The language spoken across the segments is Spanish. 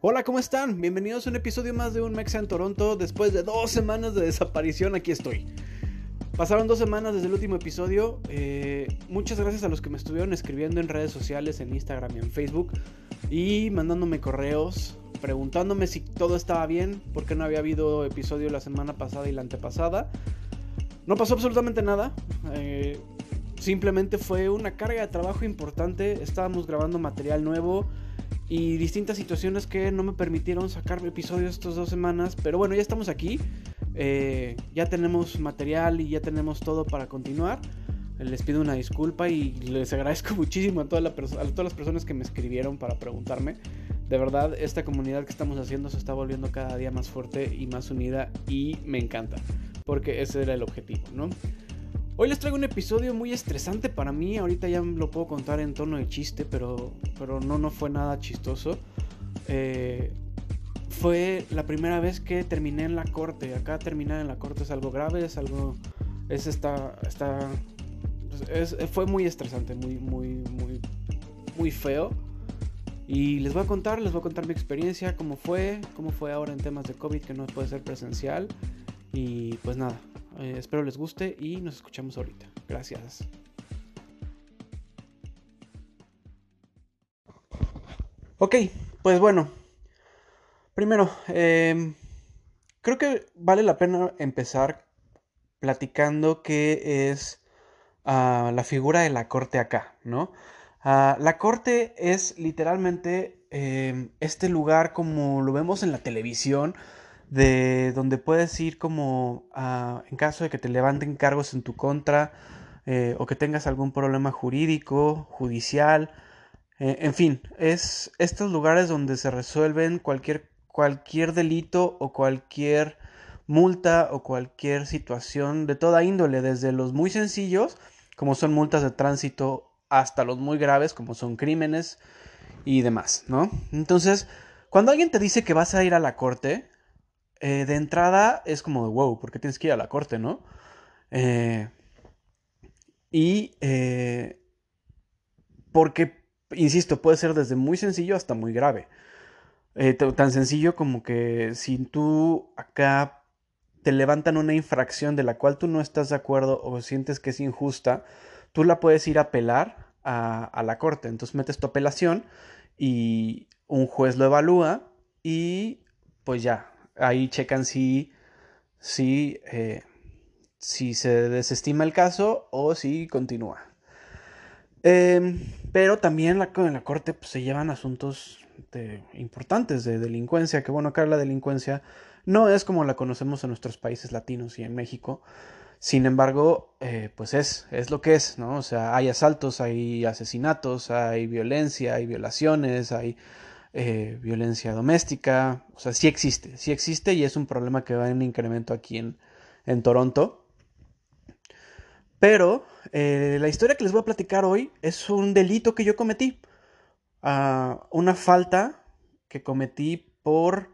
Hola, ¿cómo están? Bienvenidos a un episodio más de Un Mexa en Toronto. Después de dos semanas de desaparición, aquí estoy. Pasaron dos semanas desde el último episodio. Eh, muchas gracias a los que me estuvieron escribiendo en redes sociales, en Instagram y en Facebook. Y mandándome correos, preguntándome si todo estaba bien, porque no había habido episodio la semana pasada y la antepasada. No pasó absolutamente nada. Eh, simplemente fue una carga de trabajo importante. Estábamos grabando material nuevo y distintas situaciones que no me permitieron sacar episodios estas dos semanas. Pero bueno, ya estamos aquí. Eh, ya tenemos material y ya tenemos todo para continuar. Les pido una disculpa y les agradezco muchísimo a, toda a todas las personas que me escribieron para preguntarme. De verdad, esta comunidad que estamos haciendo se está volviendo cada día más fuerte y más unida y me encanta, porque ese era el objetivo, ¿no? Hoy les traigo un episodio muy estresante para mí, ahorita ya lo puedo contar en tono de chiste, pero, pero no, no fue nada chistoso. Eh, fue la primera vez que terminé en la corte. Acá terminar en la corte es algo grave, es algo. Es esta. esta es, fue muy estresante, muy, muy, muy, muy feo. Y les voy a contar, les voy a contar mi experiencia, cómo fue, cómo fue ahora en temas de COVID que no puede ser presencial. Y pues nada, eh, espero les guste y nos escuchamos ahorita. Gracias. Ok, pues bueno. Primero, em, creo que vale la pena empezar platicando qué es ah, la figura de la corte acá, ¿no? Ah, la corte es literalmente em, este lugar como lo vemos en la televisión, de donde puedes ir como en caso de que te levanten cargos en tu contra eh, o que tengas algún problema jurídico, judicial, eh, en fin, es estos lugares donde se resuelven cualquier, cualquier delito o cualquier multa o cualquier situación de toda índole, desde los muy sencillos, como son multas de tránsito, hasta los muy graves, como son crímenes y demás, ¿no? Entonces, cuando alguien te dice que vas a ir a la corte, eh, de entrada es como de wow, porque tienes que ir a la corte, no? Eh, y eh, porque, insisto, puede ser desde muy sencillo hasta muy grave. tan sencillo como que si tú acá te levantan una infracción de la cual tú no estás de acuerdo o sientes que es injusta, tú la puedes ir a apelar a, a la corte. Entonces metes tu apelación y un juez lo evalúa y pues ya, ahí checan si, si, eh, si se desestima el caso o si continúa. Em, pero también la, en la corte pues, se llevan asuntos importantes de delincuencia, que bueno, acá la delincuencia no es como la conocemos en nuestros países latinos y en México. Sin embargo, eh, pues es, es lo que es, ¿no? O sea, hay asaltos, hay asesinatos, hay violencia, hay violaciones, hay eh, violencia doméstica, o sea, sí existe, sí existe y es un problema que va en incremento aquí en, en Toronto. Pero eh, la historia que les voy a platicar hoy es un delito que yo cometí, uh, una falta que cometí por,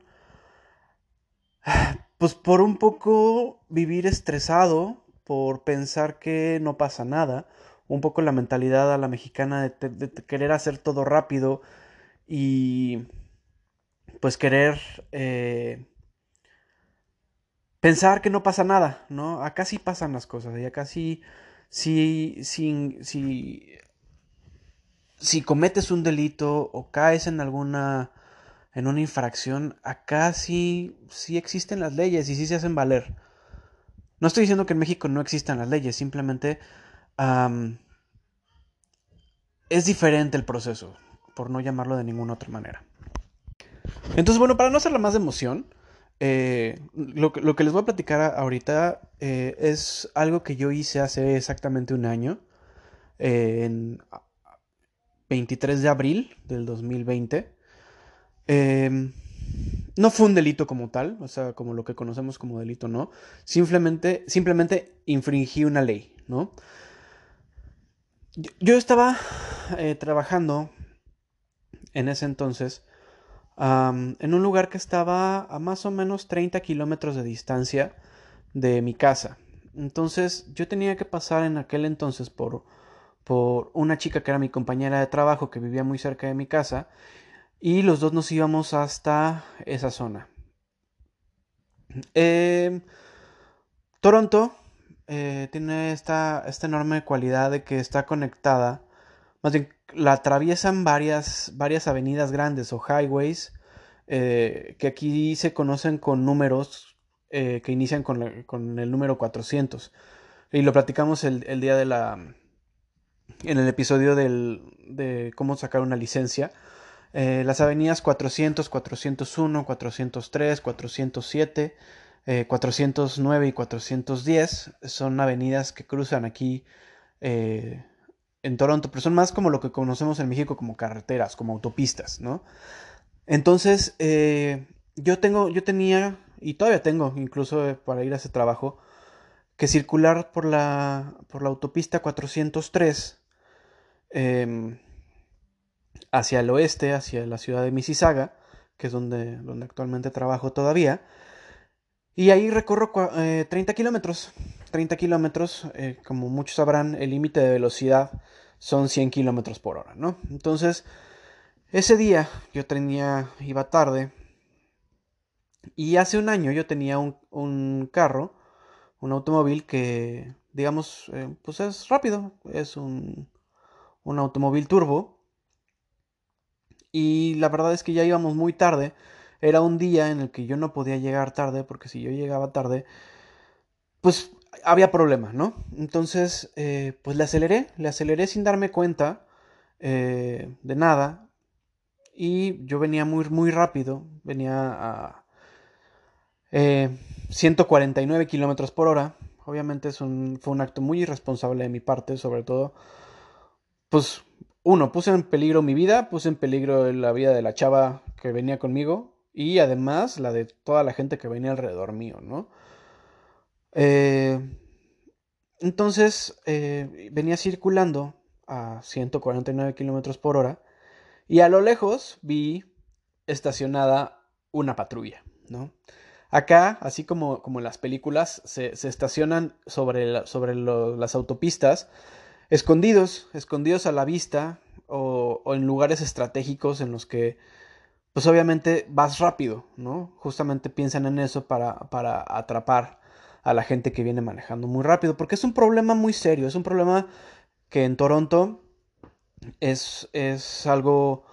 pues por un poco vivir estresado, por pensar que no pasa nada, un poco la mentalidad a la mexicana de querer hacer todo rápido, y pues querer eh, pensar que no pasa nada, ¿no? Acá sí pasan las cosas y acá sí, sí, sí, sí, si cometes un delito o caes en alguna en una infracción, acá sí, sí existen las leyes y sí se hacen valer. No estoy diciendo que en México no existan las leyes, simplemente es diferente el proceso por no llamarlo de ninguna otra manera. Entonces, bueno, para no hacerla más de emoción, eh, lo, que les voy a platicar ahorita eh, es algo que yo hice hace exactamente un año, eh, en 23 de abril del 2020. Em, no fue un delito como tal, o sea, como lo que conocemos como delito, no. Simplemente, simplemente infringí una ley, ¿no? Yo, estaba trabajando en ese entonces en un lugar que estaba a más o menos 30 kilómetros de distancia de mi casa. Entonces yo tenía que pasar en aquel entonces por, por una chica que era mi compañera de trabajo que vivía muy cerca de mi casa y los dos nos íbamos hasta esa zona. Em, Toronto eh, tiene esta, esta, enorme cualidad de que está conectada, más bien la atraviesan varias, varias avenidas grandes o highways eh, que aquí se conocen con números eh, que inician con, el número 400. Y lo platicamos el, el, día de la... en el episodio del, de cómo sacar una licencia. las avenidas 400, 401, 403, 407 409 eh, y 410 son avenidas que cruzan aquí eh, en Toronto, pero son más como lo que conocemos en México como carreteras, como autopistas, ¿no? Entonces, eh, yo tengo, yo tenía, y todavía tengo, incluso para ir a ese trabajo, que circular por la, por la autopista 403 em, hacia el oeste, hacia la ciudad de Mississauga, que es donde, donde actualmente trabajo todavía, y ahí recorro 30 eh, kilómetros. 30 kilómetros, eh, como muchos sabrán, el límite de velocidad son 100 kilómetros por hora, ¿no? Entonces, ese día yo tenía, iba tarde. Y hace un año yo tenía un, carro, un automóvil que, digamos, eh, pues es rápido. Es un, un automóvil turbo. Y la verdad es que ya íbamos muy tarde era un día en el que yo no podía llegar tarde, porque si yo llegaba tarde, pues había problemas, ¿no? Entonces, eh, pues le aceleré, le aceleré sin darme cuenta eh, de nada. Y yo venía muy, muy rápido, venía a 149 eh, kilómetros por hora. Obviamente es un, fue un acto muy irresponsable de mi parte, sobre todo, pues, uno, puse en peligro mi vida, puse en peligro la vida de la chava que venía conmigo, y además la de toda la gente que venía alrededor mío, ¿no? Eh, entonces eh, venía circulando a 149 kilómetros por hora y a lo lejos vi estacionada una patrulla, ¿no? Acá, así como, como en las películas, se, estacionan sobre, sobre las autopistas, escondidos, escondidos a la vista o, o en lugares estratégicos en los que pues obviamente vas rápido, ¿no? Justamente piensan en eso para, para atrapar a la gente que viene manejando muy rápido, porque es un problema muy serio, es un problema que en Toronto es, es algo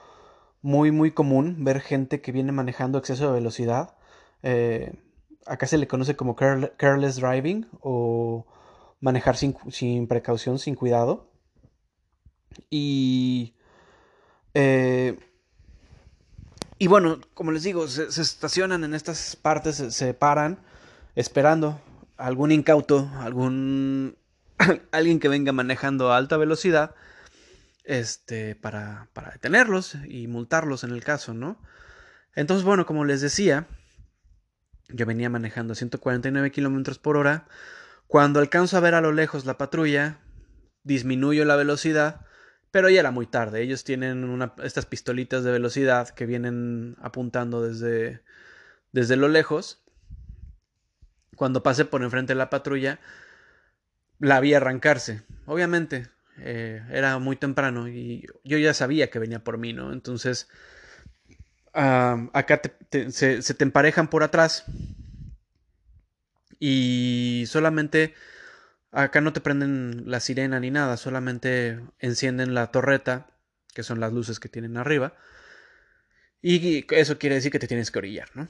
muy, muy común ver gente que viene manejando exceso de velocidad. Eh, acá se le conoce como careless driving o manejar sin, sin precaución, sin cuidado. Y eh, y bueno, como les digo, se, estacionan en estas partes, se, paran esperando algún incauto, algún alguien que venga manejando a alta velocidad, este, para, para detenerlos y multarlos en el caso, ¿no? Entonces, bueno, como les decía, yo venía manejando a 149 kilómetros por hora. Cuando alcanzo a ver a lo lejos la patrulla, disminuyo la velocidad pero ya era muy tarde. Ellos tienen estas pistolitas de velocidad que vienen apuntando desde, desde lo lejos. Cuando pasé por enfrente de la patrulla, la vi arrancarse. Obviamente, eh, era muy temprano y yo ya sabía que venía por mí, ¿no? Entonces, acá se, se te emparejan por atrás y solamente Acá no te prenden la sirena ni nada, solamente encienden la torreta, que son las luces que tienen arriba. Y eso quiere decir que te tienes que orillar, ¿no?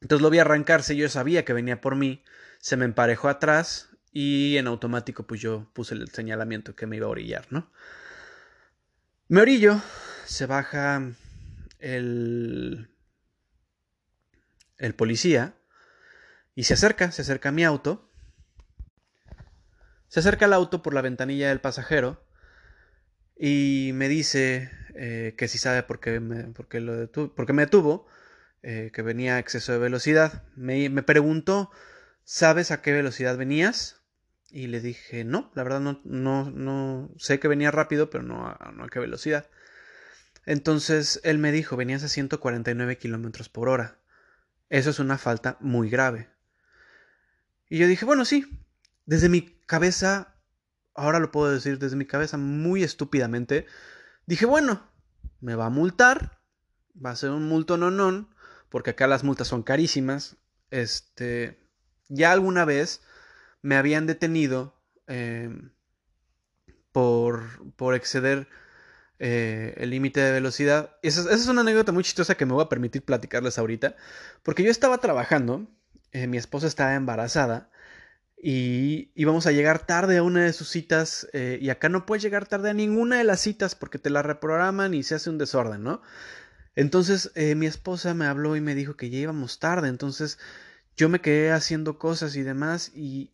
Entonces lo vi arrancarse, yo sabía que venía por mí, se me emparejó atrás y en automático pues yo puse el señalamiento que me iba a orillar, ¿no? Me orillo, se baja el, el policía y se acerca, se acerca a mi auto se acerca al auto por la ventanilla del pasajero y me dice eh, que si sabe por qué me, lo me detuvo, eh, que venía a exceso de velocidad. Me, preguntó, ¿sabes a qué velocidad venías? Y le dije, no, la verdad no, no, no sé que venía rápido, pero no a, no a qué velocidad. Entonces él me dijo, venías a 149 kilómetros por hora. Eso es una falta muy grave. Y yo dije, bueno, sí, desde mi cabeza, ahora lo puedo decir, desde mi cabeza muy estúpidamente, dije, bueno, me va a multar, va a ser un multo non, porque acá las multas son carísimas. Este, ya alguna vez me habían detenido em, por, por exceder eh, el límite de velocidad. Esa, es una anécdota muy chistosa que me voy a permitir platicarles ahorita, porque yo estaba trabajando, eh, mi esposa estaba embarazada y íbamos a llegar tarde a una de sus citas eh, y acá no puedes llegar tarde a ninguna de las citas porque te la reprograman y se hace un desorden, ¿no? Entonces mi esposa me habló y me dijo que ya íbamos tarde, entonces yo me quedé haciendo cosas y demás y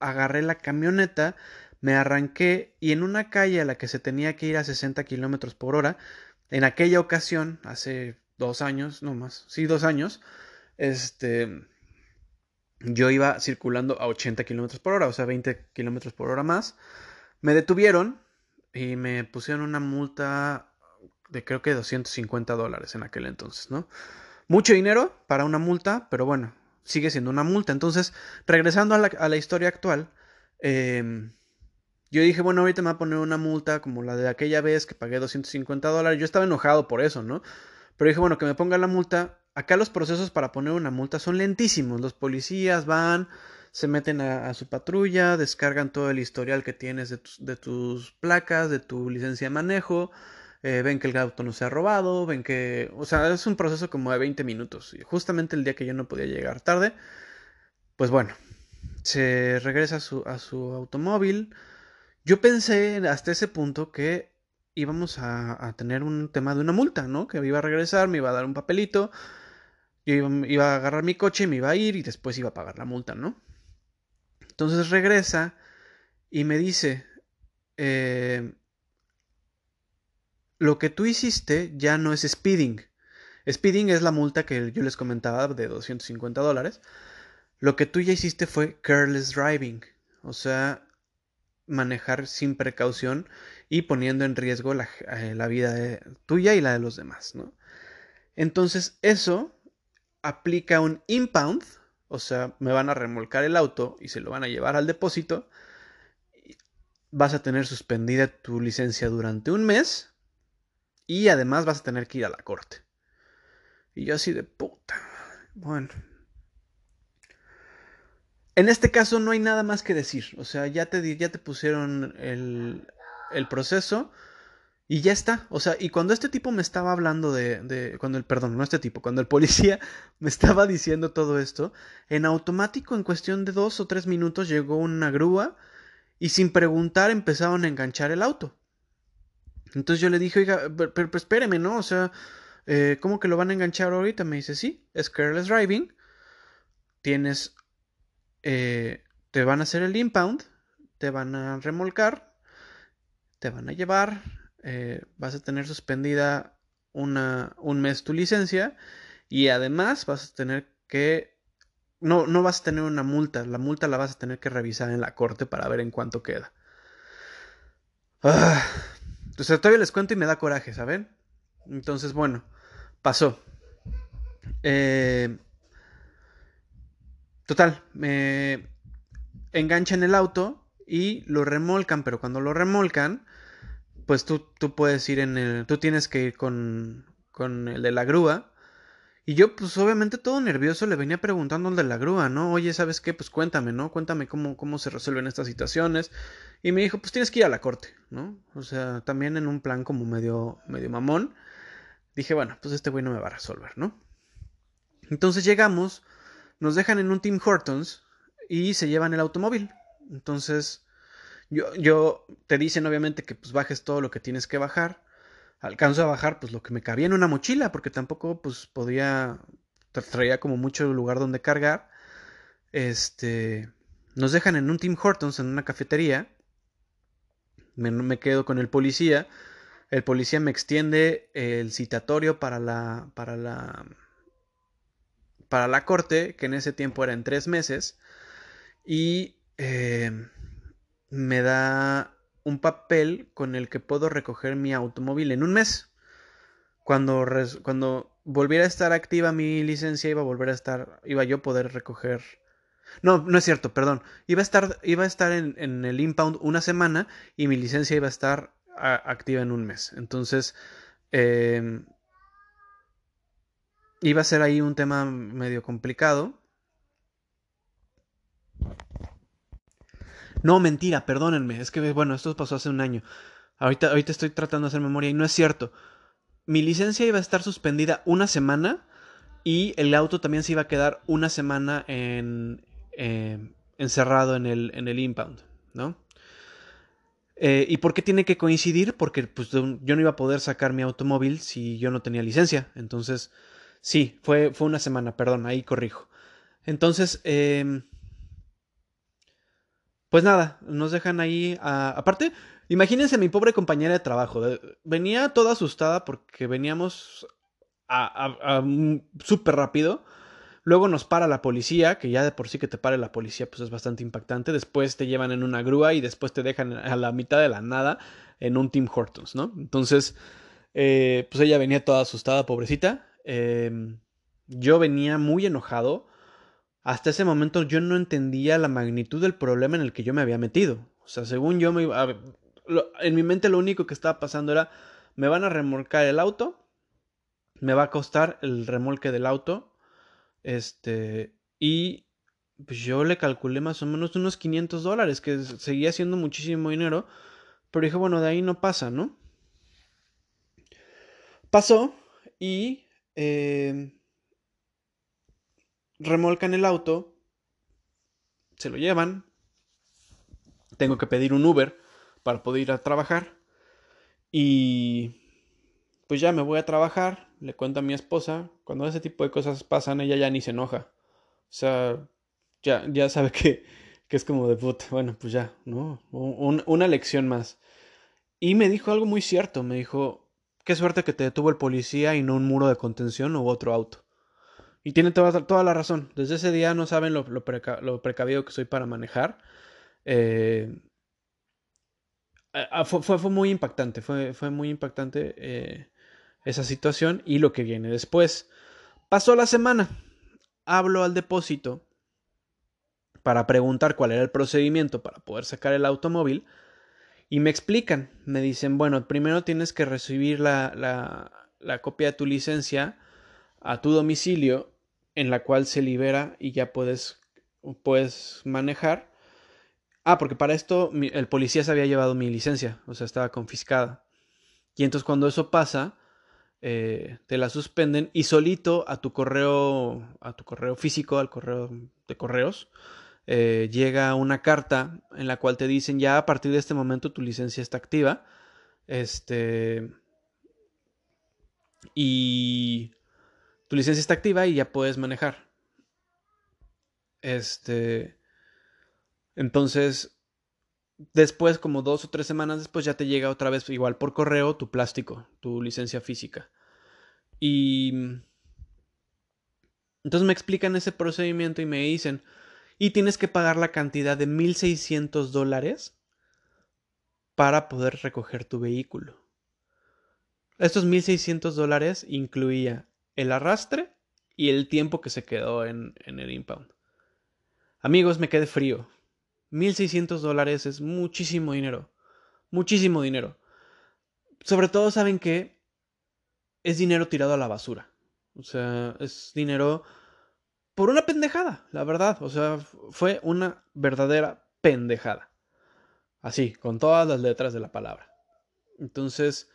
agarré la camioneta me arranqué y en una calle a la que se tenía que ir a 60 kilómetros por hora, en aquella ocasión, hace dos años, no más, sí, dos años, este, yo iba circulando a 80 kilómetros por hora, o sea, 20 kilómetros por hora más. Me detuvieron y me pusieron una multa de creo que 250 dólares en aquel entonces, ¿no? Mucho dinero para una multa, pero bueno, sigue siendo una multa. Entonces, regresando a la, a la historia actual, eh, yo dije, bueno, ahorita me va a poner una multa como la de aquella vez que pagué 250 dólares. Yo estaba enojado por eso, ¿no? Pero dije, bueno, que me ponga la multa. Acá los procesos para poner una multa son lentísimos. Los policías van, se meten a, su patrulla, descargan todo el historial que tienes de tus, placas, de tu licencia de manejo. Eh, ven que el auto no se ha robado, ven que... O sea, es un proceso como de 20 minutos. Y justamente el día que yo no podía llegar tarde, pues bueno, se regresa a su, a su automóvil yo pensé hasta ese punto que íbamos a, tener un tema de una multa, ¿no? Que iba a regresar, me iba a dar un papelito, yo iba, a agarrar mi coche, me iba a ir y después iba a pagar la multa, ¿no? Entonces regresa y me dice, eh, lo que tú hiciste ya no es speeding. Speeding es la multa que yo les comentaba de 250 dólares. Lo que tú ya hiciste fue careless driving. O sea, manejar sin precaución y poniendo en riesgo la, eh, vida tuya y la de los demás, ¿no? Entonces eso aplica un impound, o sea, me van a remolcar el auto y se lo van a llevar al depósito, vas a tener suspendida tu licencia durante un mes y además vas a tener que ir a la corte. Y yo así de puta. Bueno, en este caso no hay nada más que decir. O sea, ya te, ya te pusieron el, el proceso y ya está. O sea, y cuando este tipo me estaba hablando de, de, Cuando el. Perdón, no este tipo. Cuando el policía me estaba diciendo todo esto, en automático, en cuestión de dos o tres minutos, llegó una grúa y sin preguntar empezaron a enganchar el auto. Entonces yo le dije, oiga, pero, espéreme, ¿no? O sea, eh, ¿cómo que lo van a enganchar ahorita? Me dice, sí, es careless driving. Tienes eh, te van a hacer el impound, te van a remolcar, te van a llevar, eh, vas a tener suspendida una, un mes tu licencia y además vas a tener que... No, no vas a tener una multa, la multa la vas a tener que revisar en la corte para ver en cuánto queda. Ah, entonces todavía les cuento y me da coraje, ¿saben? Entonces, bueno, pasó. Eh, Total, me enganchan el auto y lo remolcan, pero cuando lo remolcan, pues tú, tú puedes ir en el... Tú tienes que ir con, con el de la grúa. Y yo, pues obviamente todo nervioso, le venía preguntando al de la grúa, ¿no? Oye, ¿sabes qué? Pues cuéntame, ¿no? Cuéntame cómo, cómo se resuelven estas situaciones. Y me dijo, pues tienes que ir a la corte, ¿no? O sea, también en un plan como medio, medio mamón. Dije, bueno, pues este güey no me va a resolver, ¿no? Entonces llegamos nos dejan en un Tim Hortons y se llevan el automóvil. Entonces, yo, yo te dicen obviamente que pues bajes todo lo que tienes que bajar. Alcanzo a bajar pues lo que me cabía en una mochila porque tampoco pues podía traía como mucho lugar donde cargar. Este, nos dejan en un Tim Hortons en una cafetería. Me, me quedo con el policía. El policía me extiende el citatorio para la para la para la corte, que en ese tiempo era en tres meses, y eh, me da un papel con el que puedo recoger mi automóvil en un mes. Cuando, cuando volviera a estar activa mi licencia, iba a volver a estar, iba yo a poder recoger. No, no es cierto, perdón. Iba a estar, iba a estar en, en el impound una semana y mi licencia iba a estar activa en un mes. Entonces, Em, iba a ser ahí un tema medio complicado. No, mentira, perdónenme. Es que, bueno, esto pasó hace un año. Ahorita, ahorita estoy tratando de hacer memoria y no es cierto. Mi licencia iba a estar suspendida una semana y el auto también se iba a quedar una semana en, em, encerrado en el, en el impound, ¿no? Eh, ¿Y por qué tiene que coincidir? Porque pues, yo no iba a poder sacar mi automóvil si yo no tenía licencia. Entonces, sí, fue, fue una semana, perdón, ahí corrijo. Entonces, em, pues nada, nos dejan ahí. aparte, imagínense mi pobre compañera de trabajo. venía toda asustada porque veníamos a, súper rápido. Luego nos para la policía, que ya de por sí que te pare la policía pues es bastante impactante. Después te llevan en una grúa y después te dejan a la mitad de la nada en un Tim Hortons, ¿no? Entonces, eh, pues ella venía toda asustada, pobrecita. Em, yo venía muy enojado. Hasta ese momento yo no entendía la magnitud del problema en el que yo me había metido. O sea, según yo me iba... en mi mente lo único que estaba pasando era, me van a remolcar el auto, me va a costar el remolque del auto este, y pues yo le calculé más o menos unos 500 dólares, que seguía siendo muchísimo dinero. Pero dije, bueno, de ahí no pasa, ¿no? Pasó y eh, remolcan el auto, se lo llevan, tengo que pedir un Uber para poder ir a trabajar y pues ya me voy a trabajar, le cuento a mi esposa, cuando ese tipo de cosas pasan, ella ya ni se enoja. O sea, ya, ya sabe que, que es como de puta, bueno, pues ya, ¿no? una lección más. Y me dijo algo muy cierto, me dijo, qué suerte que te detuvo el policía y no un muro de contención o otro auto. Y tiene toda, toda la razón. Desde ese día no saben lo, lo, precavido que soy para manejar. Eh, fue, fue, muy impactante, fue, fue muy impactante. Eh, esa situación y lo que viene después. Pasó la semana, hablo al depósito para preguntar cuál era el procedimiento para poder sacar el automóvil y me explican, me dicen, bueno, primero tienes que recibir la, la copia de tu licencia a tu domicilio en la cual se libera y ya puedes, puedes manejar. Ah, porque para esto el policía se había llevado mi licencia, o sea, estaba confiscada. Y entonces cuando eso pasa, eh, te la suspenden y solito a tu correo, a tu correo físico, al correo de correos, eh, llega una carta en la cual te dicen ya a partir de este momento tu licencia está activa. Este. Y tu licencia está activa y ya puedes manejar. Este. Entonces, después, como dos o tres semanas después, ya te llega otra vez igual por correo tu plástico, tu licencia física. Y entonces me explican ese procedimiento y me dicen, y tienes que pagar la cantidad de 1.600 dólares para poder recoger tu vehículo. Estos 1.600 dólares incluía el arrastre y el tiempo que se quedó en, en el impound. Amigos, me quedé frío. 1.600 dólares es muchísimo dinero. Muchísimo dinero. Sobre todo saben que es dinero tirado a la basura. O sea, es dinero por una pendejada, la verdad. O sea, fue una verdadera pendejada. Así, con todas las letras de la palabra. Entonces,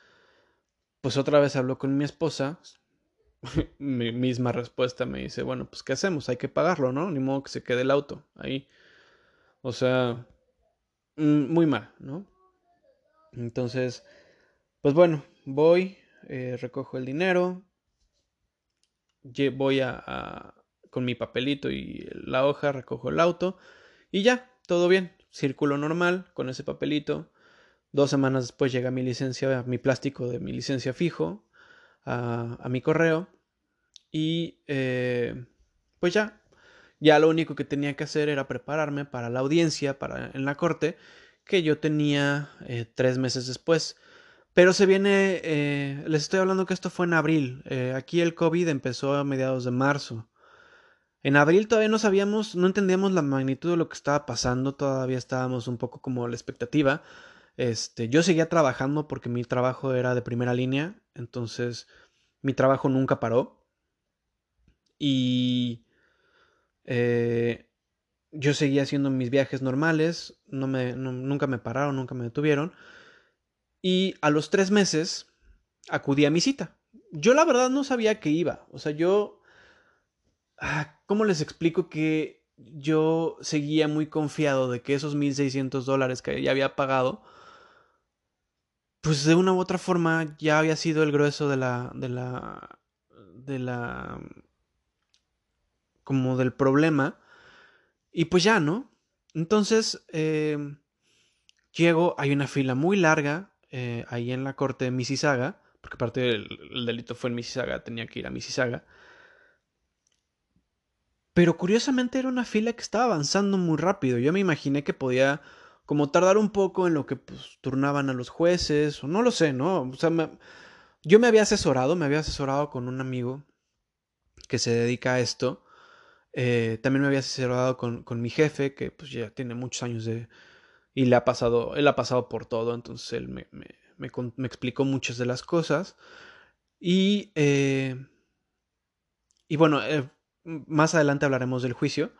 pues otra vez habló con mi esposa. mi misma respuesta me dice, bueno, pues ¿qué hacemos? Hay que pagarlo, ¿no? Ni modo que se quede el auto ahí. O sea, mm, muy mal, ¿no? Entonces, pues bueno, voy, eh, recojo el dinero, voy a, con mi papelito y la hoja, recojo el auto y ya, todo bien, círculo normal con ese papelito. Dos semanas después llega mi licencia, mi plástico de mi licencia fijo a, a mi correo y eh, pues ya, ya lo único que tenía que hacer era prepararme para la audiencia para, en la corte que yo tenía eh, tres meses después. Pero se viene, eh, les estoy hablando que esto fue en abril. Eh, aquí el COVID empezó a mediados de marzo. En abril todavía no sabíamos, no entendíamos la magnitud de lo que estaba pasando, todavía estábamos un poco como la expectativa. Este, yo seguía trabajando porque mi trabajo era de primera línea, entonces mi trabajo nunca paró. Y eh, yo seguía haciendo mis viajes normales, no me, nunca me pararon, nunca me detuvieron. Y a los tres meses acudí a mi cita. Yo la verdad no sabía que iba. O sea, yo... Ah, ¿Cómo les explico que yo seguía muy confiado de que esos 1.600 dólares que ya había pagado, pues de una u otra forma ya había sido el grueso de la... de la... de la... como del problema. Y pues ya, ¿no? Entonces, eh, llego, hay una fila muy larga eh, ahí en la corte de Mississauga, porque aparte del delito fue en Mississauga, tenía que ir a Mississauga. Pero curiosamente era una fila que estaba avanzando muy rápido. Yo me imaginé que podía como tardar un poco en lo que pues, turnaban a los jueces, o no lo sé, ¿no? O sea, yo me había asesorado, me había asesorado con un amigo que se dedica a esto. Eh, también me había asesorado con, con, mi jefe, que pues ya tiene muchos años de... Y le ha pasado, él ha pasado por todo, entonces él me, me, me, explicó muchas de las cosas. Y, eh, y bueno, eh, más adelante hablaremos del juicio.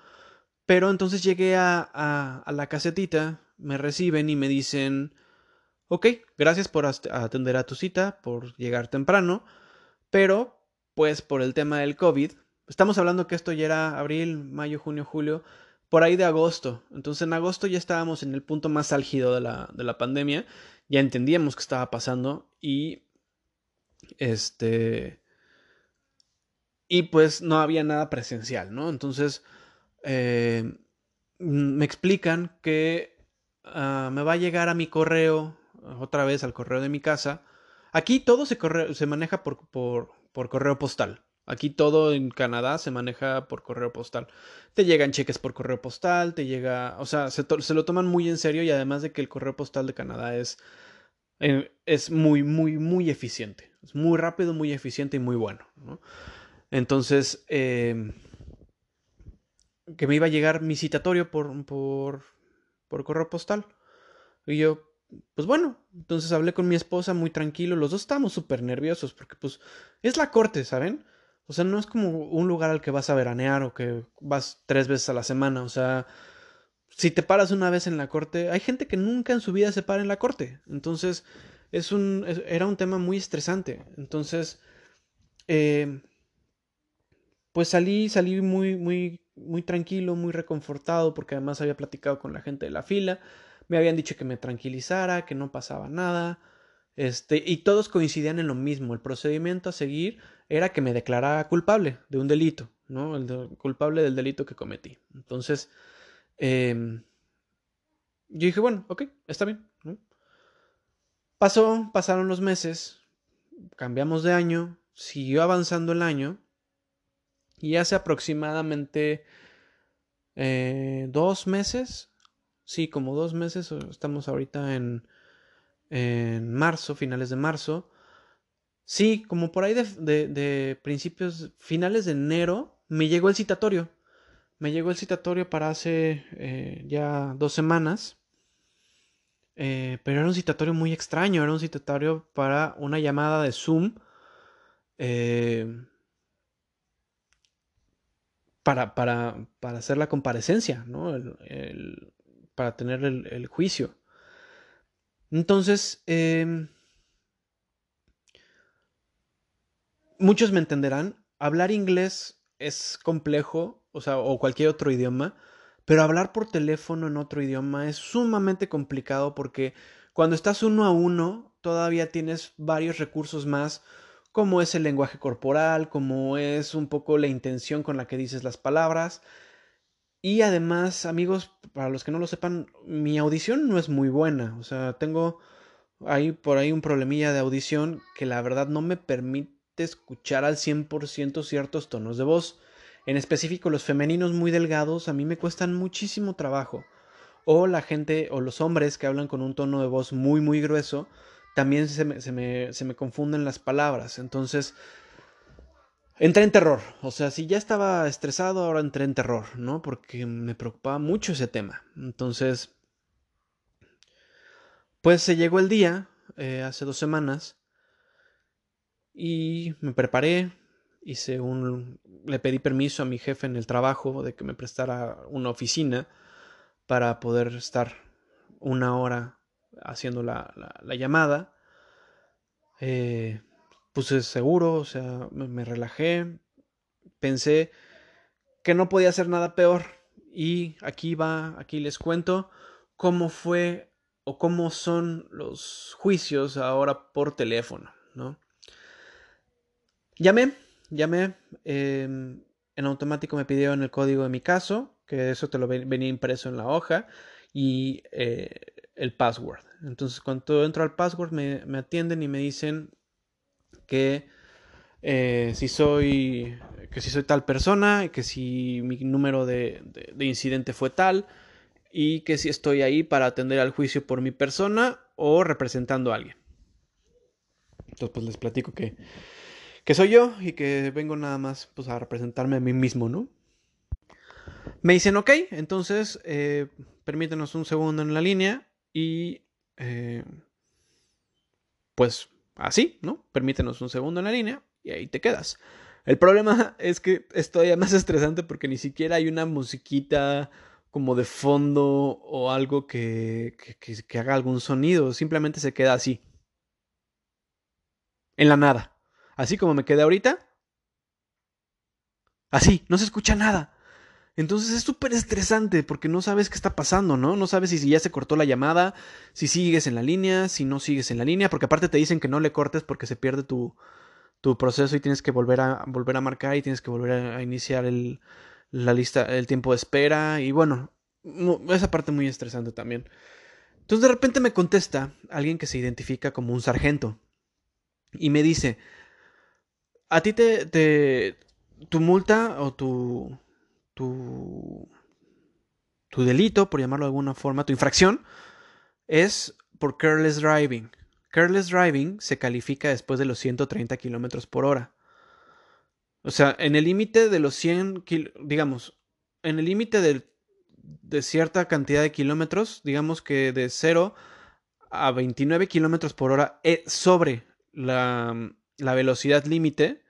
Pero entonces llegué a, a, la casetita, me reciben y me dicen, ok, gracias por atender a tu cita, por llegar temprano, pero pues por el tema del COVID, estamos hablando que esto ya era abril, mayo, junio, julio, por ahí de agosto. Entonces en agosto ya estábamos en el punto más álgido de la, de la pandemia, ya entendíamos qué estaba pasando y este y pues no había nada presencial, ¿no? Entonces eh, me explican que ah, me va a llegar a mi correo, otra vez al correo de mi casa. Aquí todo se, se maneja por, por, por correo postal. Aquí todo en Canadá se maneja por correo postal. Te llegan cheques por correo postal, te llega, o sea, se, lo toman muy en serio y además de que el correo postal de Canadá es, eh, es muy, muy, muy eficiente. Es muy rápido, muy eficiente y muy bueno. ¿no? Entonces, em, que me iba a llegar mi citatorio por, por, por correo postal. Y yo, pues bueno, entonces hablé con mi esposa muy tranquilo. Los dos estábamos súper nerviosos porque pues es la corte, ¿saben? O sea, no es como un lugar al que vas a veranear o que vas tres veces a la semana. O sea, si te paras una vez en la corte, hay gente que nunca en su vida se para en la corte. Entonces, es un, era un tema muy estresante. Entonces, eh, pues salí, salí muy, muy, muy tranquilo, muy reconfortado, porque además había platicado con la gente de la fila, me habían dicho que me tranquilizara, que no pasaba nada, este, y todos coincidían en lo mismo, el procedimiento a seguir era que me declarara culpable de un delito, ¿no? El culpable del delito que cometí. Entonces, em, yo dije, bueno, ok, está bien. Pasó, pasaron los meses, cambiamos de año, siguió avanzando el año, y hace aproximadamente eh, dos meses, sí, como dos meses, estamos ahorita en, en marzo, finales de marzo. Sí, como por ahí de, de, principios, finales de enero, me llegó el citatorio. Me llegó el citatorio para hace eh, ya dos semanas. Eh, pero era un citatorio muy extraño, era un citatorio para una llamada de Zoom. Eh, para, para, para hacer la comparecencia, ¿no? para tener el, juicio. Entonces, em, muchos me entenderán, hablar inglés es complejo, o sea, o cualquier otro idioma, pero hablar por teléfono en otro idioma es sumamente complicado porque cuando estás uno a uno, todavía tienes varios recursos más cómo es el lenguaje corporal, cómo es un poco la intención con la que dices las palabras. Y además, amigos, para los que no lo sepan, mi audición no es muy buena. O sea, tengo ahí por ahí un problemilla de audición que la verdad no me permite escuchar al 100% ciertos tonos de voz. En específico, los femeninos muy delgados a mí me cuestan muchísimo trabajo. O la gente o los hombres que hablan con un tono de voz muy muy grueso también se me, se me, se me confunden las palabras. Entonces, entré en terror. O sea, si ya estaba estresado, ahora entré en terror, ¿no? Porque me preocupaba mucho ese tema. Entonces, pues se llegó el día, eh, hace dos semanas, y me preparé, hice un, le pedí permiso a mi jefe en el trabajo de que me prestara una oficina para poder estar una hora haciendo la, la, llamada. Eh, puse seguro, o sea, me, relajé, pensé que no podía hacer nada peor. Y aquí va, aquí les cuento cómo fue o cómo son los juicios ahora por teléfono, ¿no? Llamé, llamé, em, en automático me pidieron el código de mi caso, que eso te lo venía impreso en la hoja, y eh, el password. Entonces, cuando entro al password, me, me atienden y me dicen que eh, si soy que si soy tal persona, que si mi número de, incidente fue tal y que si estoy ahí para atender al juicio por mi persona o representando a alguien. Entonces pues les platico que, que soy yo y que vengo nada más pues a representarme a mí mismo, ¿no? Me dicen, ok, entonces eh, permítenos un segundo en la línea y eh, pues así, ¿no? Permítenos un segundo en la línea y ahí te quedas. El problema es que es todavía más estresante porque ni siquiera hay una musiquita como de fondo o algo que, que, haga algún sonido, simplemente se queda así. En la nada. Así como me quedé ahorita. Así, no se escucha nada. Entonces es súper estresante porque no sabes qué está pasando, ¿no? No sabes si, ya se cortó la llamada, si sigues en la línea, si no sigues en la línea, porque aparte te dicen que no le cortes porque se pierde tu, proceso y tienes que volver a, volver a marcar y tienes que volver a, iniciar el, la lista, el tiempo de espera y bueno, esa parte muy estresante también. Entonces de repente me contesta alguien que se identifica como un sargento y me dice, a ti te tu multa o tu tu, tu delito, por llamarlo de alguna forma, tu infracción, es por careless driving. Careless driving se califica después de los 130 kilómetros por hora. O sea, en el límite de los 100, digamos, en el límite de, de, cierta cantidad de kilómetros, digamos que de 0 a 29 kilómetros por hora eh, sobre la, la velocidad límite,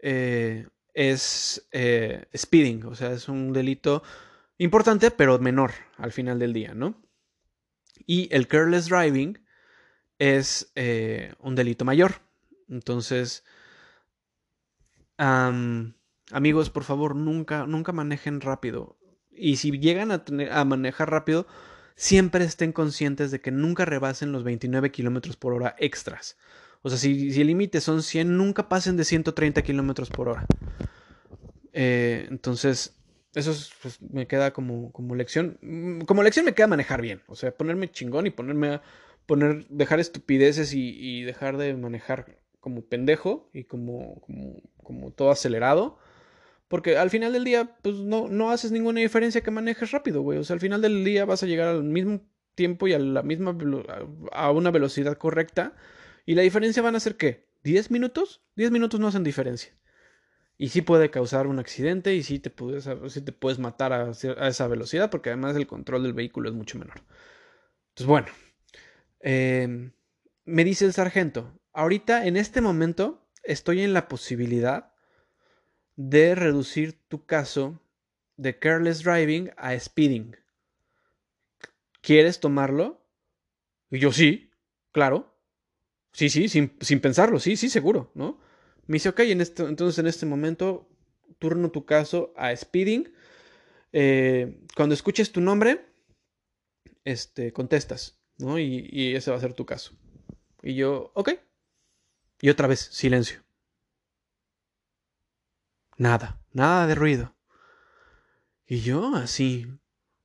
eh, es eh, speeding, o sea, es un delito importante, pero menor al final del día, ¿no? Y el careless driving es eh, un delito mayor. Entonces, amigos, por favor, nunca, nunca manejen rápido. Y si llegan a, a manejar rápido, siempre estén conscientes de que nunca rebasen los 29 kilómetros por hora extras. O sea, si, el límite son 100, nunca pasen de 130 kilómetros por hora. Eh, entonces, eso pues, me queda como, como lección. Mm, como lección me queda manejar bien. O sea, ponerme chingón y ponerme a poner, dejar estupideces y, dejar de manejar como pendejo y como, como, como, todo acelerado. Porque al final del día, pues no, no haces ninguna diferencia que manejes rápido, güey. O sea, al final del día vas a llegar al mismo tiempo y a la misma a una velocidad correcta y la diferencia van a ser qué? ¿10 minutos? 10 minutos no hacen diferencia. Y sí puede causar un accidente y sí te puedes, te puedes matar a, esa velocidad porque además el control del vehículo es mucho menor. Entonces, bueno, em, me dice el sargento, ahorita en este momento estoy en la posibilidad de reducir tu caso de careless driving a speeding. ¿Quieres tomarlo? Y yo sí, claro. Sí, sí, sin, pensarlo, sí, sí, seguro, ¿no? Me dice, ok, en este, entonces en este momento turno tu caso a Speeding. Eh, cuando escuches tu nombre, este, contestas, ¿no? Y, y ese va a ser tu caso. Y yo, ok. Y otra vez, silencio. Nada, nada de ruido. Y yo así,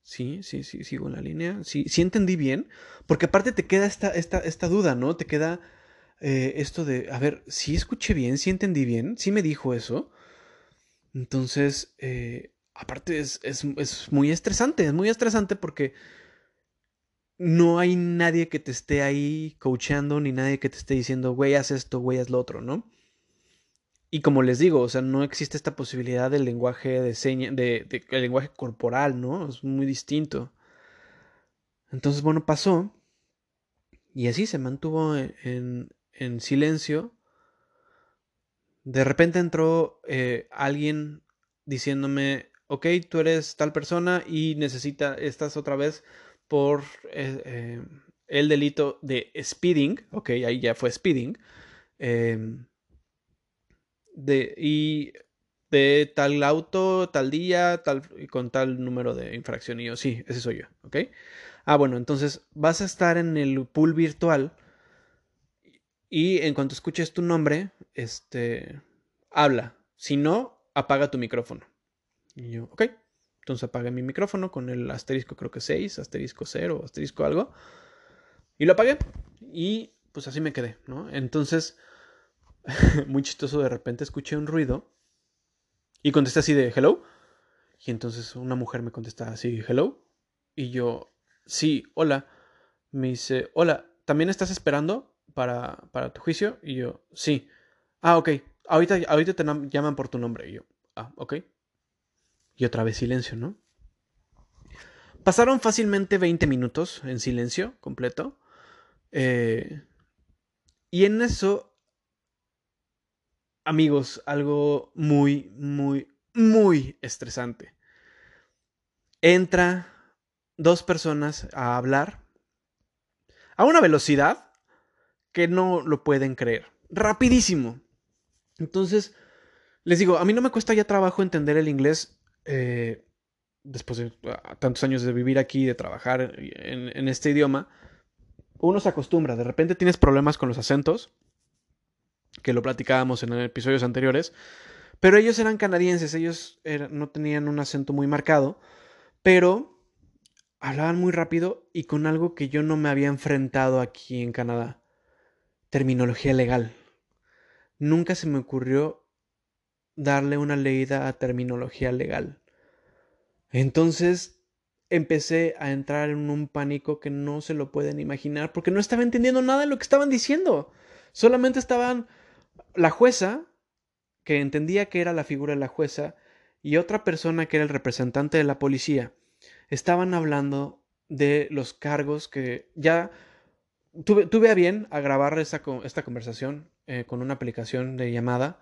Sí, sí, sí, sigo en la línea. Sí, sí entendí bien. Porque aparte te queda esta, esta, esta duda, ¿no? Te queda eh, esto de, a ver, si escuché bien, si entendí bien, si me dijo eso. Entonces, eh, aparte es, es, muy estresante, es muy estresante porque no hay nadie que te esté ahí coachando, ni nadie que te esté diciendo, güey, haz esto, güey, haz lo otro, ¿no? Y como les digo, o sea, no existe esta posibilidad del lenguaje de seña, de, el lenguaje corporal, ¿no? Es muy distinto. Entonces, bueno, pasó Y así se mantuvo en, silencio. De repente entró eh, alguien diciéndome, ok, tú eres tal persona y necesita, estás otra vez por eh, eh, el delito de speeding, ok, ahí ya fue speeding, em, de, y de tal auto, tal día, tal, con tal número de infracción. Y yo, sí, ese soy yo, ok. Ah, bueno, entonces vas a estar en el pool virtual y en cuanto escuches tu nombre, este, habla. Si no, apaga tu micrófono. Y yo, ok. Entonces apagué mi micrófono con el asterisco, creo que 6, asterisco 0, asterisco algo. Y lo apagué. Y pues así me quedé, ¿no? Entonces, muy chistoso, de repente escuché un ruido. Y contesté así de hello. Y entonces una mujer me contesta así, hello. Y yo, sí, hola. Me dice, hola, ¿también estás esperando para, para tu juicio? Y yo, sí. Ah, ok. Ahorita, ahorita te llaman por tu nombre. Y yo, ah, ok. Y otra vez silencio, ¿no? Pasaron fácilmente 20 minutos en silencio completo. Eh, y en eso, amigos, algo muy, muy, muy estresante. Entra dos personas a hablar a una velocidad que no lo pueden creer. Rapidísimo. Entonces, les digo, a mí no me cuesta ya trabajo entender el inglés eh, después de ah, tantos años de vivir aquí, de trabajar en, este idioma, uno se acostumbra. De repente tienes problemas con los acentos, que lo platicábamos en episodios anteriores, pero ellos eran canadienses, ellos no tenían un acento muy marcado, pero hablaban muy rápido y con algo que yo no me había enfrentado aquí en Canadá. Terminología legal. Nunca se me ocurrió darle una leída a terminología legal. Entonces empecé a entrar en un pánico que no se lo pueden imaginar porque no estaba entendiendo nada de lo que estaban diciendo. Solamente estaban la jueza, que entendía que era la figura de la jueza, y otra persona que era el representante de la policía. Estaban hablando de los cargos que ya tuve, a bien a grabar esta, conversación eh, con una aplicación de llamada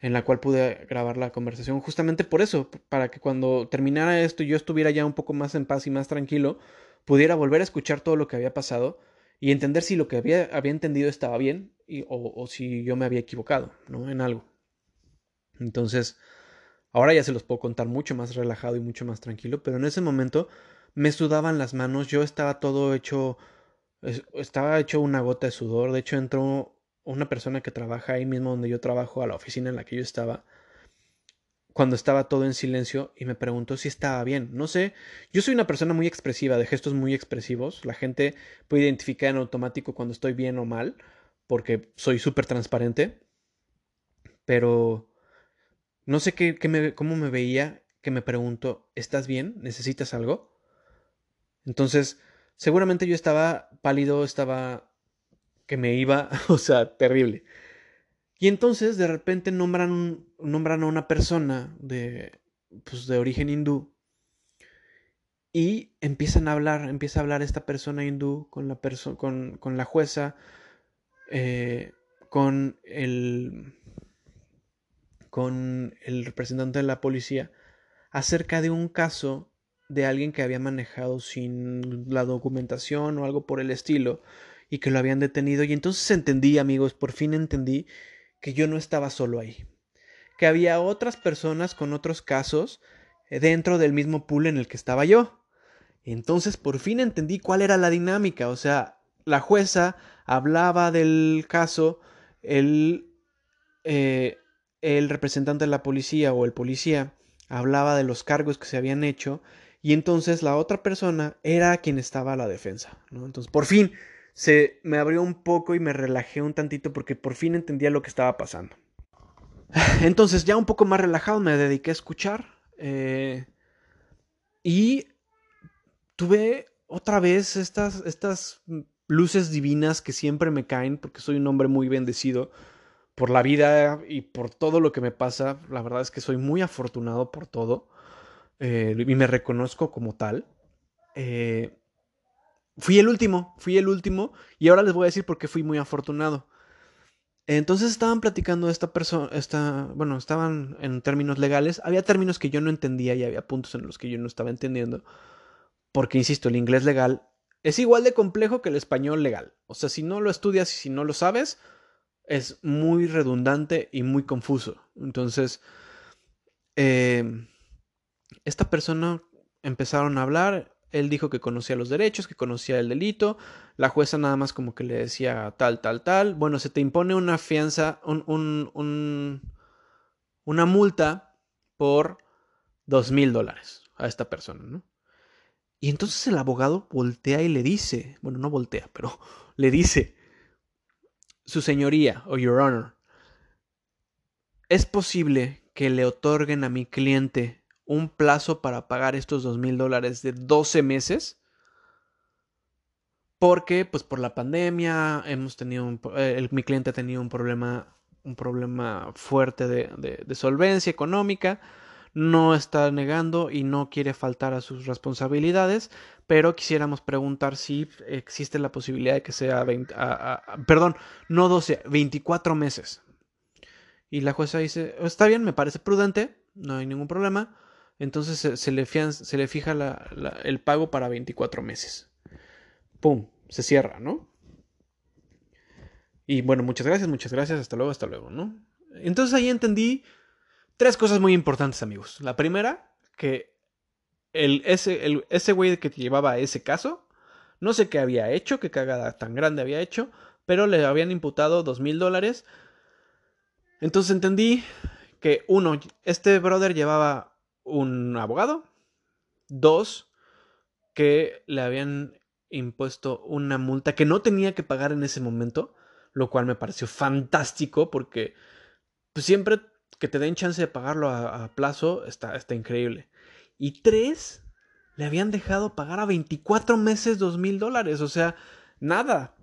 en la cual pude grabar la conversación justamente por eso, para que cuando terminara esto yo estuviera ya un poco más en paz y más tranquilo, pudiera volver a escuchar todo lo que había pasado y entender si lo que había, entendido estaba bien o, o, si yo me había equivocado, ¿no? En algo. Entonces, ahora ya se los puedo contar mucho más relajado y mucho más tranquilo, pero en ese momento me sudaban las manos, yo estaba todo hecho, estaba hecho una gota de sudor, de hecho entró una persona que trabaja ahí mismo donde yo trabajo, a la oficina en la que yo estaba, cuando estaba todo en silencio y me preguntó si estaba bien. No sé, yo soy una persona muy expresiva, de gestos muy expresivos. La gente puede identificar en automático cuando estoy bien o mal, porque soy súper transparente. Pero no sé qué, me, cómo me veía que me preguntó, ¿estás bien? ¿Necesitas algo? Entonces, seguramente yo estaba pálido, estaba que me iba, o sea, terrible. Y entonces de repente nombran, nombran a una persona de, pues, de origen hindú y empiezan a hablar, empieza a hablar esta persona hindú con la, con, con la jueza, eh, con, el, con el representante de la policía, acerca de un caso de alguien que había manejado sin la documentación o algo por el estilo y que lo habían detenido. Y entonces entendí, amigos, por fin entendí que yo no estaba solo ahí. Que había otras personas con otros casos eh, dentro del mismo pool en el que estaba yo. Entonces por fin entendí cuál era la dinámica. O sea, la jueza hablaba del caso, el, eh, el representante de la policía o el policía hablaba de los cargos que se habían hecho y entonces la otra persona era quien estaba a la defensa. ¿no? Entonces por fin se me abrió un poco y me relajé un tantito porque por fin entendía lo que estaba pasando. Entonces ya un poco más relajado me dediqué a escuchar eh, y tuve otra vez estas, estas luces divinas que siempre me caen porque soy un hombre muy bendecido por la vida y por todo lo que me pasa. La verdad es que soy muy afortunado por todo eh, y me reconozco como tal. Eh, fui el último, fui el último y ahora les voy a decir por qué fui muy afortunado. Entonces estaban platicando esta persona, esta, bueno, estaban en términos legales, había términos que yo no entendía y había puntos en los que yo no estaba entendiendo, porque, insisto, el inglés legal es igual de complejo que el español legal. O sea, si no lo estudias y si no lo sabes, es muy redundante y muy confuso. Entonces, eh, esta persona empezaron a hablar, él dijo que conocía los derechos, que conocía el delito, la jueza nada más como que le decía tal, tal, tal. Bueno, se te impone una fianza, un, un, un, una multa por dos mil dólares a esta persona, ¿no? Y entonces el abogado voltea y le dice, bueno, no voltea, pero le dice, su señoría o your honor, ¿es posible que le otorguen a mi cliente un plazo para pagar estos dos mil dólares de 12 meses? Porque, pues por la pandemia, hemos tenido eh, mi cliente ha tenido un problema, un problema fuerte de, de solvencia económica no está negando y no quiere faltar a sus responsabilidades, pero quisiéramos preguntar si existe la posibilidad de que sea 20, perdón, no 12, 24 meses. Y la jueza dice, está bien, me parece prudente, no hay ningún problema. Entonces se, le, fija el pago para 24 meses. ¡Pum! Se cierra, ¿no? Y bueno, muchas gracias, muchas gracias, hasta luego, hasta luego, ¿no? Entonces ahí entendí Tres cosas muy importantes, amigos. La primera, que el, ese, el, ese güey que llevaba ese caso, no sé qué había hecho, qué cagada tan grande había hecho, pero le habían imputado dos mil dólares. Entonces entendí que, uno, este brother llevaba un abogado. Dos, que le habían impuesto una multa que no tenía que pagar en ese momento, lo cual me pareció fantástico porque pues, siempre que te den chance de pagarlo a, plazo está, está increíble. Y tres, le habían dejado pagar a 24 meses dos mil dólares. O sea, nada.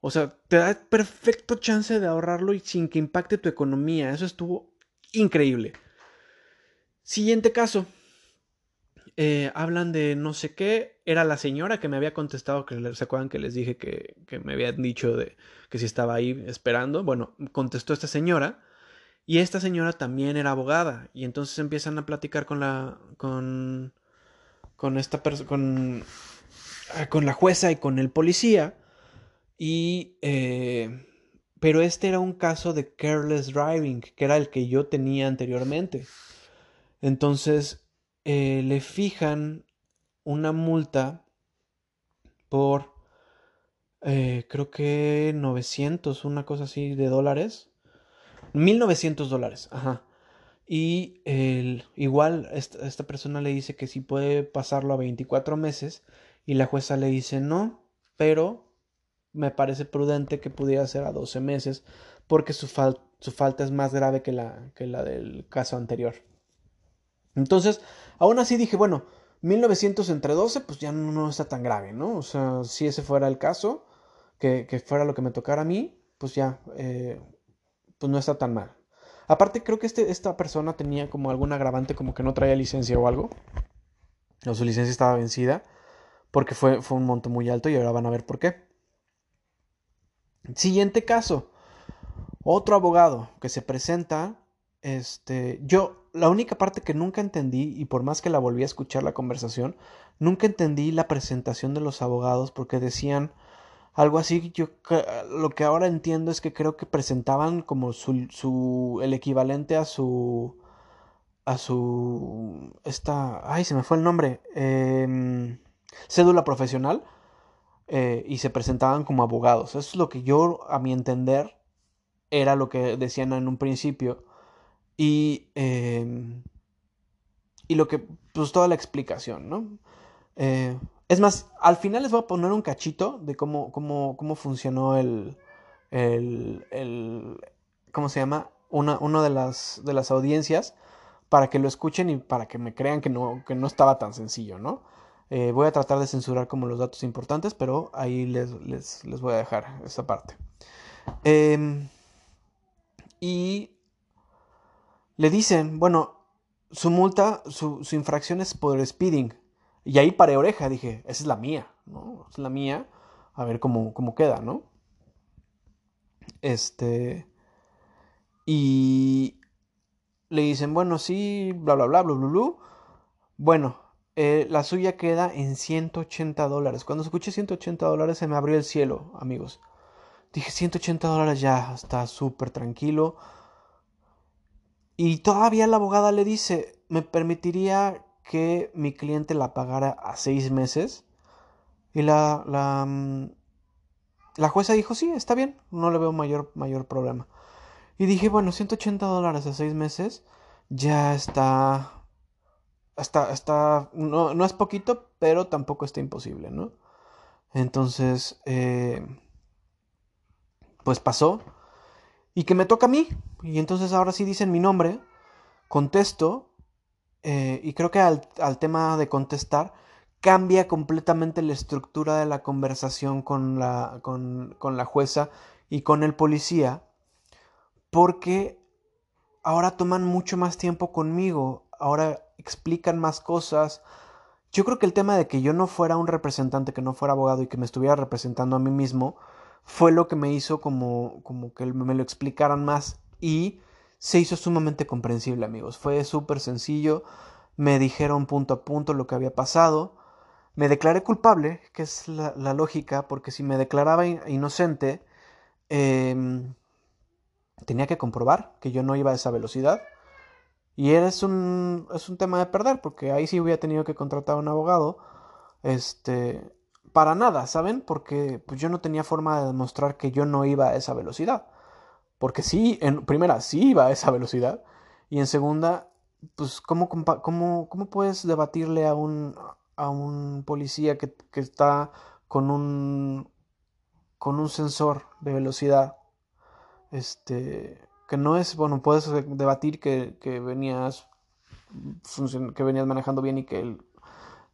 O sea, te da perfecto chance de ahorrarlo y sin que impacte tu economía. Eso estuvo increíble. Siguiente caso. Eh, hablan de no sé qué. Era la señora que me había contestado, que se acuerdan que les dije que, que me habían dicho de que si estaba ahí esperando. Bueno, contestó esta señora y esta señora también era abogada. Y entonces empiezan a platicar con la. con. con esta persona. con. Ah, con la jueza y con el policía. Y. Eh, pero este era un caso de careless driving, que era el que yo tenía anteriormente. Entonces. Eh, le fijan una multa por. Eh, creo que 900, una cosa así de dólares 1900 dólares, ajá. Y el, igual esta, persona le dice que si puede pasarlo a 24 meses y la jueza le dice no, pero me parece prudente que pudiera ser a 12 meses porque su, su falta es más grave que la, que la del caso anterior. Entonces, aún así dije, bueno, 1900 entre 12, pues ya no, está tan grave, ¿no? O sea, si ese fuera el caso, que, que fuera lo que me tocara a mí, pues ya, eh, pues no está tan mal. Aparte, creo que este, esta persona tenía como algún agravante, como que no traía licencia o algo. O su licencia estaba vencida. Porque fue, fue un monto muy alto y ahora van a ver por qué. Siguiente caso. Otro abogado que se presenta. Este. Yo, la única parte que nunca entendí, y por más que la volví a escuchar la conversación, nunca entendí la presentación de los abogados porque decían algo así. Yo lo que ahora entiendo es que creo que presentaban como su, su el equivalente a su a su esta ay se me fue el nombre em, cédula profesional eh, y se presentaban como abogados. Eso es lo que yo a mi entender era lo que decían en un principio y em, y lo que pues toda la explicación, ¿no? Eh, es más, al final les voy a poner un cachito de cómo, cómo, cómo funcionó el, el, el, ¿cómo se llama? Una, una de, las, de las audiencias para que lo escuchen y para que me crean que no, que no estaba tan sencillo, ¿no? Eh, voy a tratar de censurar como los datos importantes, pero ahí les, les, les voy a dejar esa parte. Em, y le dicen, bueno, su multa, su, su infracción es por speeding. Y ahí paré oreja, dije, esa es la mía, ¿no? Es la mía, a ver cómo, cómo queda, ¿no? Este. Y le dicen, bueno, sí, bla, bla, bla, bla, bla, bla. Bueno, eh, la suya queda en 180 dólares. Cuando escuché 180 dólares se me abrió el cielo, amigos. Dije, 180 dólares ya, está súper tranquilo. Y todavía la abogada le dice, ¿me permitiría que mi cliente la pagara a seis meses? Y la, la, mm, la jueza dijo, sí, está bien, no le veo mayor, mayor problema. Y dije, bueno, 180 dólares a seis meses ya está... Está, está, no, no es poquito, pero tampoco está imposible, ¿no? Entonces, eh, pues pasó. Y que me toca a mí. Y entonces ahora sí dicen mi nombre. Contesto. Eh, y creo que al, al, tema de contestar cambia completamente la estructura de la conversación con la, con, con la jueza y con el policía. Porque ahora toman mucho más tiempo conmigo. Ahora explican más cosas. Yo creo que el tema de que yo no fuera un representante, que no fuera abogado y que me estuviera representando a mí mismo, fue lo que me hizo como, como que me lo explicaran más y se hizo sumamente comprensible, amigos. Fue súper sencillo. Me dijeron punto a punto lo que había pasado. Me declaré culpable, que es la, lógica, porque si me declaraba inocente, eh, tenía que comprobar que yo no iba a esa velocidad. Y es un, es un tema de perder, porque ahí sí hubiera tenido que contratar a un abogado. Este, para nada, ¿saben? Porque pues, yo no tenía forma de demostrar que yo no iba a esa velocidad. Porque sí, en primera, sí iba a esa velocidad. Y en segunda, pues, ¿cómo, cómo, cómo puedes debatirle a un, a un policía que, que, está con un, con un sensor de velocidad? Este, que no es, bueno, puedes debatir que, que venías, que venías manejando bien y que el,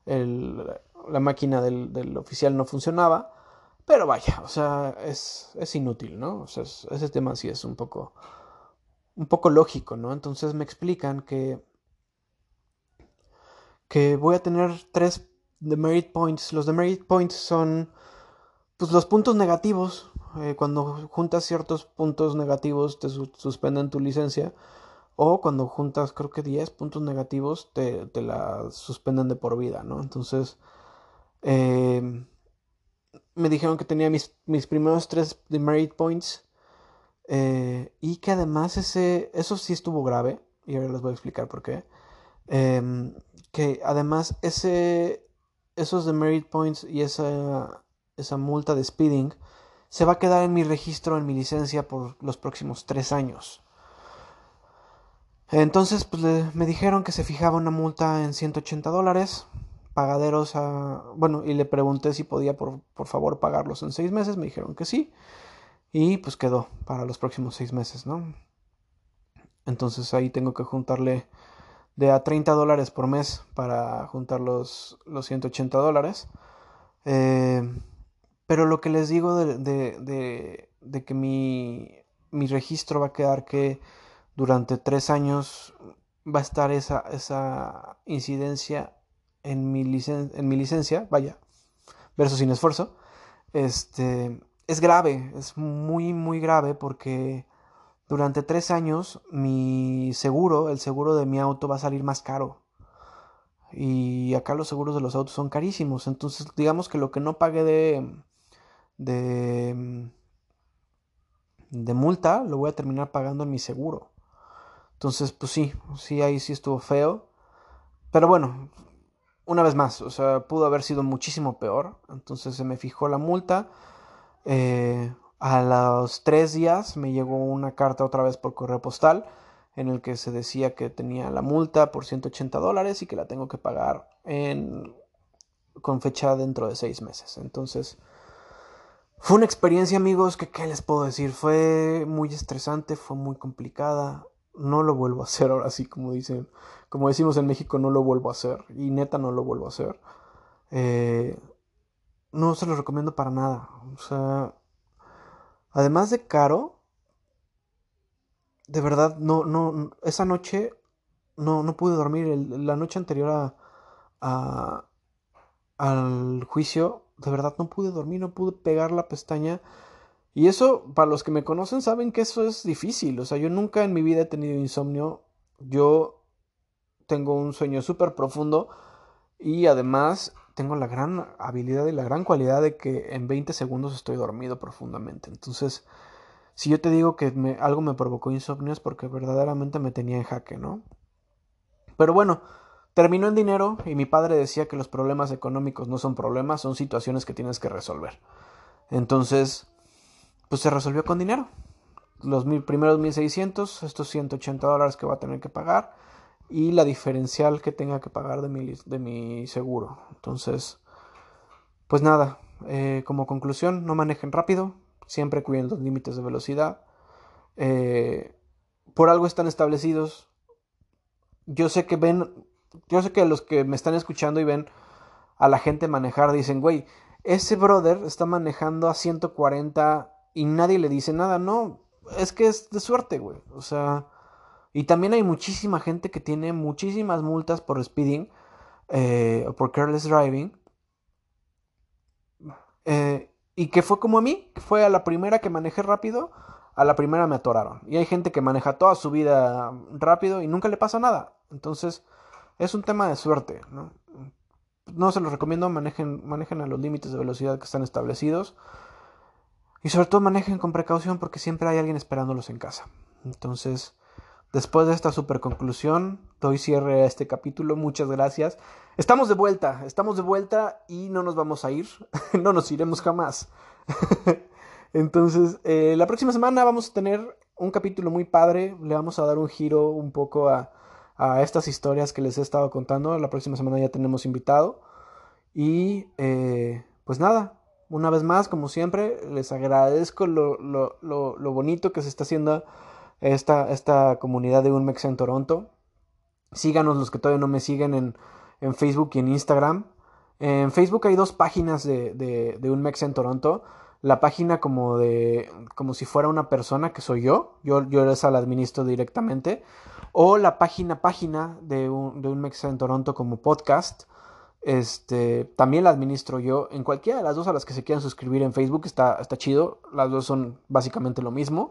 el la máquina del, del, oficial no funcionaba. Pero vaya, o sea, es, es inútil, ¿no? O sea, es, ese tema sí es un poco, un poco lógico, ¿no? Entonces me explican que, que voy a tener tres demerit points. Los demerit points son, pues, los puntos negativos. Eh, cuando juntas ciertos puntos negativos te su suspenden tu licencia. O cuando juntas, creo que 10 puntos negativos, te, te la suspenden de por vida, ¿no? Entonces, eh, me dijeron que tenía mis, mis primeros tres demerit points. Eh, y que además ese, eso sí estuvo grave. Y ahora les voy a explicar por qué. Eh, que además ese, esos demerit points y esa, esa multa de speeding se va a quedar en mi registro, en mi licencia por los próximos tres años. Entonces, pues me dijeron que se fijaba una multa en 180 dólares pagaderos a... Bueno, y le pregunté si podía por, por, favor pagarlos en seis meses, me dijeron que sí, y pues quedó para los próximos seis meses, ¿no? Entonces ahí tengo que juntarle de a 30 dólares por mes para juntar los, los 180 dólares. Eh, pero lo que les digo de, de, de, de que mi, mi, registro va a quedar que durante tres años va a estar esa, esa incidencia en mi, en mi licencia, vaya, verso sin esfuerzo, este, es grave, es muy, muy grave porque durante tres años mi seguro, el seguro de mi auto va a salir más caro. Y acá los seguros de los autos son carísimos. Entonces, digamos que lo que no pagué de, de, de multa, lo voy a terminar pagando en mi seguro. Entonces, pues sí, sí, ahí sí estuvo feo. Pero bueno, una vez más, o sea, pudo haber sido muchísimo peor. Entonces se me fijó la multa. Eh, a los tres días me llegó una carta otra vez por correo postal en el que se decía que tenía la multa por 180 dólares y que la tengo que pagar en, con fecha dentro de seis meses. Entonces, fue una experiencia, amigos, que qué les puedo decir, fue muy estresante, fue muy complicada no lo vuelvo a hacer ahora sí, como dicen, como decimos en México, no lo vuelvo a hacer. Y neta no lo vuelvo a hacer. Eh, no se lo recomiendo para nada. O sea, además de caro, de verdad, no, no, esa noche no, no pude dormir. la noche anterior a, al juicio de verdad no pude dormir, no pude pegar la pestaña. Y eso, para los que me conocen, saben que eso es difícil. O sea, yo nunca en mi vida he tenido insomnio. Yo tengo un sueño súper profundo y además tengo la gran habilidad y la gran cualidad de que en 20 segundos estoy dormido profundamente. Entonces, si yo te digo que me, algo me provocó insomnio es porque verdaderamente me tenía en jaque, ¿no? Pero bueno, terminó el dinero y mi padre decía que los problemas económicos no son problemas, son situaciones que tienes que resolver. Entonces, pues se resolvió con dinero. Los mil, primeros 1600, estos 180 dólares que va a tener que pagar y la diferencial que tenga que pagar de mi, de mi seguro. Entonces, pues nada, eh, como conclusión, no manejen rápido, siempre cuiden los límites de velocidad. Eh, por algo están establecidos. Yo sé que ven, yo sé que los que me están escuchando y ven a la gente manejar dicen, güey, ese brother está manejando a 140 y nadie le dice nada. No, es que es de suerte, güey. O sea, y también hay muchísima gente que tiene muchísimas multas por speeding eh, o por careless driving. Eh, y que fue como a mí, fue a la primera que manejé rápido, a la primera me atoraron. Y hay gente que maneja toda su vida rápido y nunca le pasa nada. Entonces, es un tema de suerte, ¿no? No se los recomiendo, manejen, manejen a los límites de velocidad que están establecidos. Y sobre todo manejen con precaución porque siempre hay alguien esperándolos en casa. Entonces, Después de esta super conclusión, doy cierre a este capítulo. Muchas gracias. Estamos de vuelta, estamos de vuelta y no nos vamos a ir. no nos iremos jamás. Entonces, eh, la próxima semana vamos a tener un capítulo muy padre. Le vamos a dar un giro un poco a, estas historias que les he estado contando. La próxima semana ya tenemos invitado. Y eh, pues nada, una vez más, como siempre, les agradezco lo, lo, lo bonito que se está haciendo esta, esta comunidad de Unmex en Toronto. Síganos los que todavía no me siguen en, en Facebook y en Instagram. En Facebook hay dos páginas de, de, de Unmex en Toronto. La página como de como si fuera una persona que soy yo, yo, yo esa la administro directamente, o la página página de un, de Unmex en Toronto como podcast. Este, también la administro yo. En cualquiera de las dos a las que se quieran suscribir en Facebook está, está chido. Las dos son básicamente lo mismo.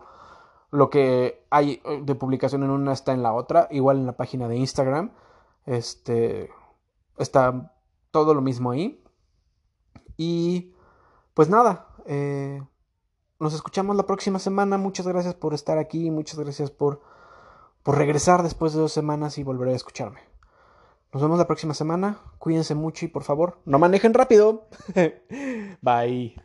Lo que hay eh, de publicación en una está en la otra, igual en la página de Instagram. Este está todo lo mismo ahí. Y pues nada, eh, nos escuchamos la próxima semana. Muchas gracias por estar aquí, muchas gracias por, por regresar después de dos semanas y volver a escucharme. Nos vemos la próxima semana. Cuídense mucho y por favor, no manejen rápido. Bye.